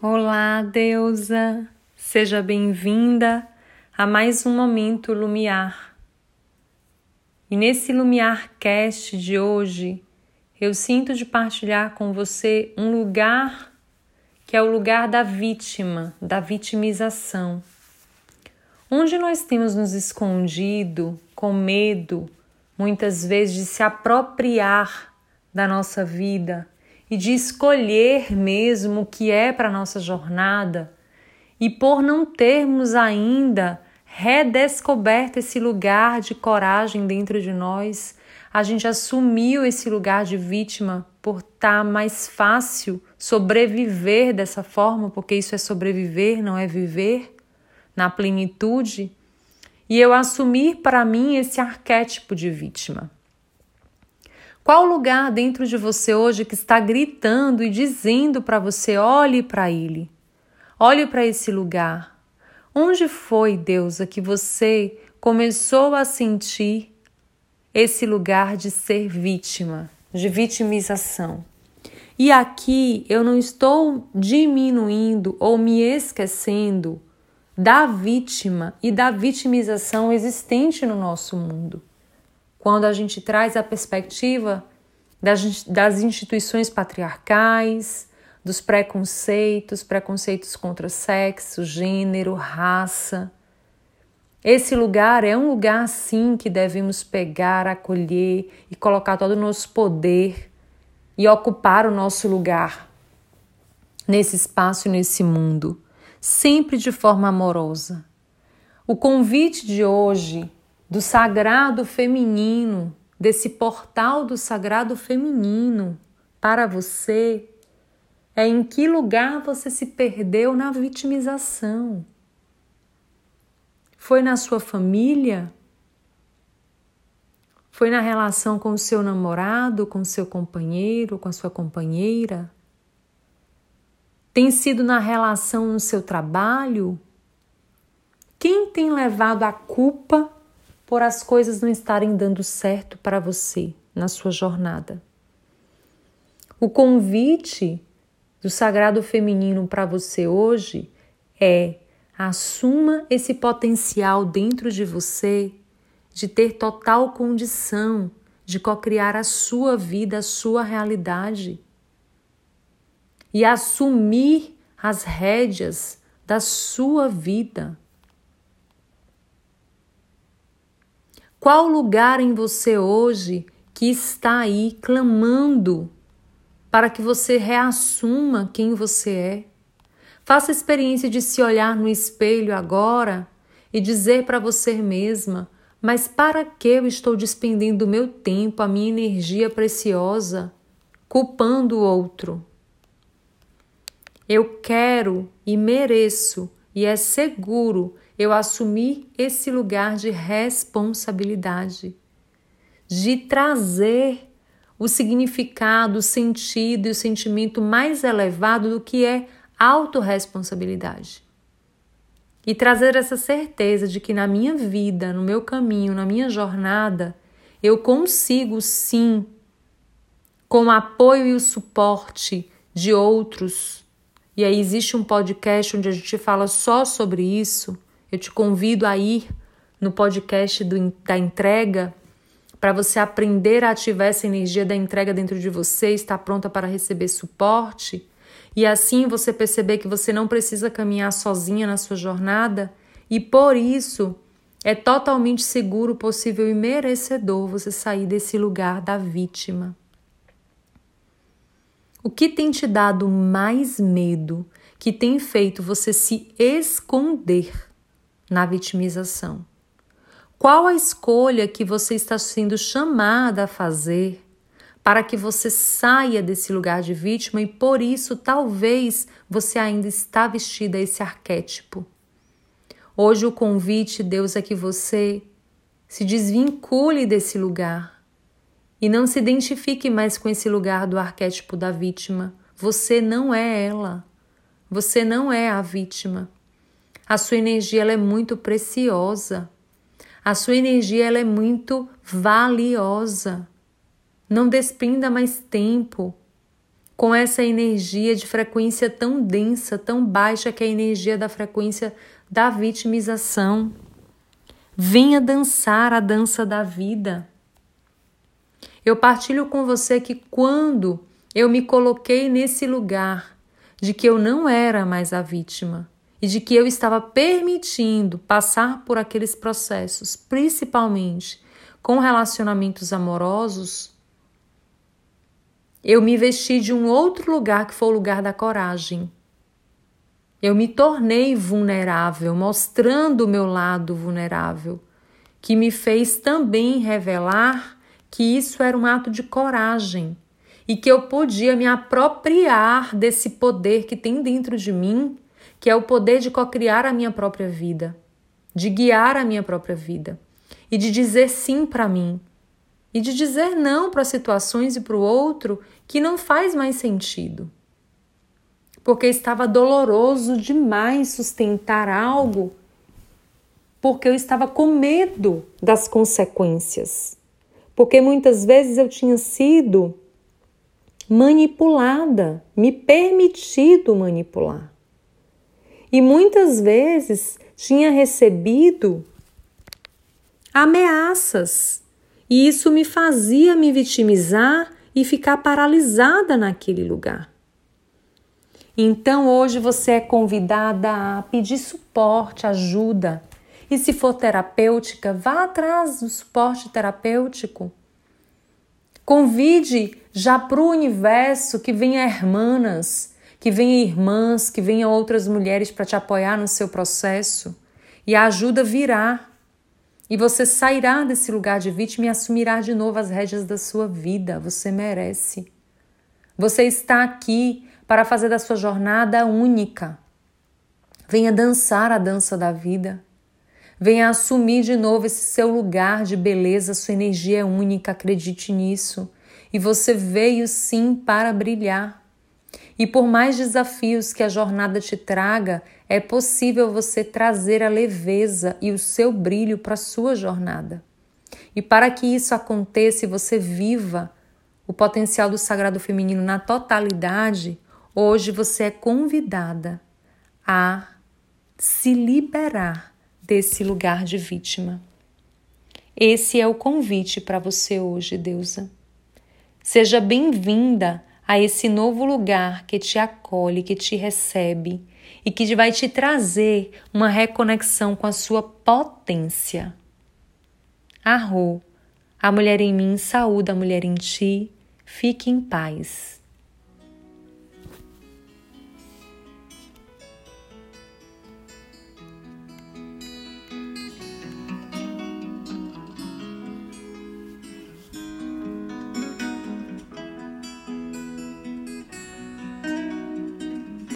Olá, deusa! Seja bem-vinda a mais um momento Lumiar. E nesse Lumiar Cast de hoje, eu sinto de partilhar com você um lugar que é o lugar da vítima, da vitimização. Onde nós temos nos escondido com medo, muitas vezes, de se apropriar da nossa vida e de escolher mesmo o que é para nossa jornada, e por não termos ainda redescoberto esse lugar de coragem dentro de nós, a gente assumiu esse lugar de vítima por estar tá mais fácil sobreviver dessa forma, porque isso é sobreviver, não é viver na plenitude. E eu assumir para mim esse arquétipo de vítima. Qual lugar dentro de você hoje que está gritando e dizendo para você: olhe para ele, olhe para esse lugar? Onde foi, Deus, a que você começou a sentir esse lugar de ser vítima, de vitimização? E aqui eu não estou diminuindo ou me esquecendo da vítima e da vitimização existente no nosso mundo quando a gente traz a perspectiva das, instituições patriarcais, dos preconceitos, preconceitos contra sexo, gênero, raça. Esse lugar é um lugar, sim, que devemos pegar, acolher e colocar todo o nosso poder e ocupar o nosso lugar nesse espaço e nesse mundo, sempre de forma amorosa. O convite de hoje do sagrado feminino, desse portal do sagrado feminino para você, é em que lugar você se perdeu na vitimização. Foi na sua família? Foi na relação com o seu namorado, com o seu companheiro, com a sua companheira? Tem sido na relação no seu trabalho? Quem tem levado a culpa por as coisas não estarem dando certo para você na sua jornada. O convite do sagrado feminino para você hoje é assuma esse potencial dentro de você de ter total condição de co-criar a sua vida, a sua realidade e assumir as rédeas da sua vida. Qual lugar em você hoje que está aí clamando para que você reassuma quem você é? Faça a experiência de se olhar no espelho agora e dizer para você mesma: mas para que eu estou despendendo meu tempo, a minha energia preciosa, culpando o outro? Eu quero e mereço, e é seguro eu assumir esse lugar de responsabilidade, de trazer o significado, o sentido e o sentimento mais elevado do que é autorresponsabilidade. E trazer essa certeza de que na minha vida, no meu caminho, na minha jornada, eu consigo sim, com o apoio e o suporte de outros. E aí existe um podcast onde a gente fala só sobre isso eu te convido a ir no podcast do, da entrega para você aprender a ativar essa energia da entrega dentro de você, estar pronta para receber suporte. E assim você perceber que você não precisa caminhar sozinha na sua jornada. E por isso é totalmente seguro, possível e merecedor você sair desse lugar da vítima. O que tem te dado mais medo, que tem feito você se esconder na vitimização? Qual a escolha que você está sendo chamada a fazer para que você saia desse lugar de vítima e por isso talvez você ainda está vestida esse arquétipo? Hoje o convite, Deus, é que você se desvincule desse lugar e não se identifique mais com esse lugar do arquétipo da vítima. Você não é ela. Você não é a vítima. A sua energia ela é muito preciosa. A sua energia ela é muito valiosa. Não desprenda mais tempo com essa energia de frequência tão densa, tão baixa que é a energia da frequência da vitimização. Venha dançar a dança da vida. Eu partilho com você que quando eu me coloquei nesse lugar de que eu não era mais a vítima e de que eu estava permitindo passar por aqueles processos, principalmente com relacionamentos amorosos, eu me vesti de um outro lugar que foi o lugar da coragem. Eu me tornei vulnerável, mostrando o meu lado vulnerável, que me fez também revelar que isso era um ato de coragem e que eu podia me apropriar desse poder que tem dentro de mim, que é o poder de cocriar a minha própria vida, de guiar a minha própria vida e de dizer sim para mim e de dizer não para situações e para o outro que não faz mais sentido. Porque estava doloroso demais sustentar algo, porque eu estava com medo das consequências. Porque muitas vezes eu tinha sido manipulada, me permitido manipular. E muitas vezes tinha recebido ameaças, e isso me fazia me vitimizar e ficar paralisada naquele lugar. Então hoje você é convidada a pedir suporte, ajuda. E se for terapêutica, vá atrás do suporte terapêutico. Convide já para o universo que venha hermanas, que venha irmãs, que venha outras mulheres para te apoiar no seu processo. E a ajuda virá. E você sairá desse lugar de vítima e assumirá de novo as rédeas da sua vida. Você merece. Você está aqui para fazer da sua jornada única. Venha dançar a dança da vida. Venha assumir de novo esse seu lugar de beleza, sua energia é única, acredite nisso. E você veio sim para brilhar. E por mais desafios que a jornada te traga, é possível você trazer a leveza e o seu brilho para a sua jornada. E para que isso aconteça e você viva o potencial do sagrado feminino na totalidade, hoje você é convidada a se liberar desse lugar de vítima. Esse é o convite para você hoje, deusa. Seja bem-vinda a esse novo lugar que te acolhe, que te recebe e que vai te trazer uma reconexão com a sua potência. Arro, a mulher em mim saúda a mulher em ti, fique em paz.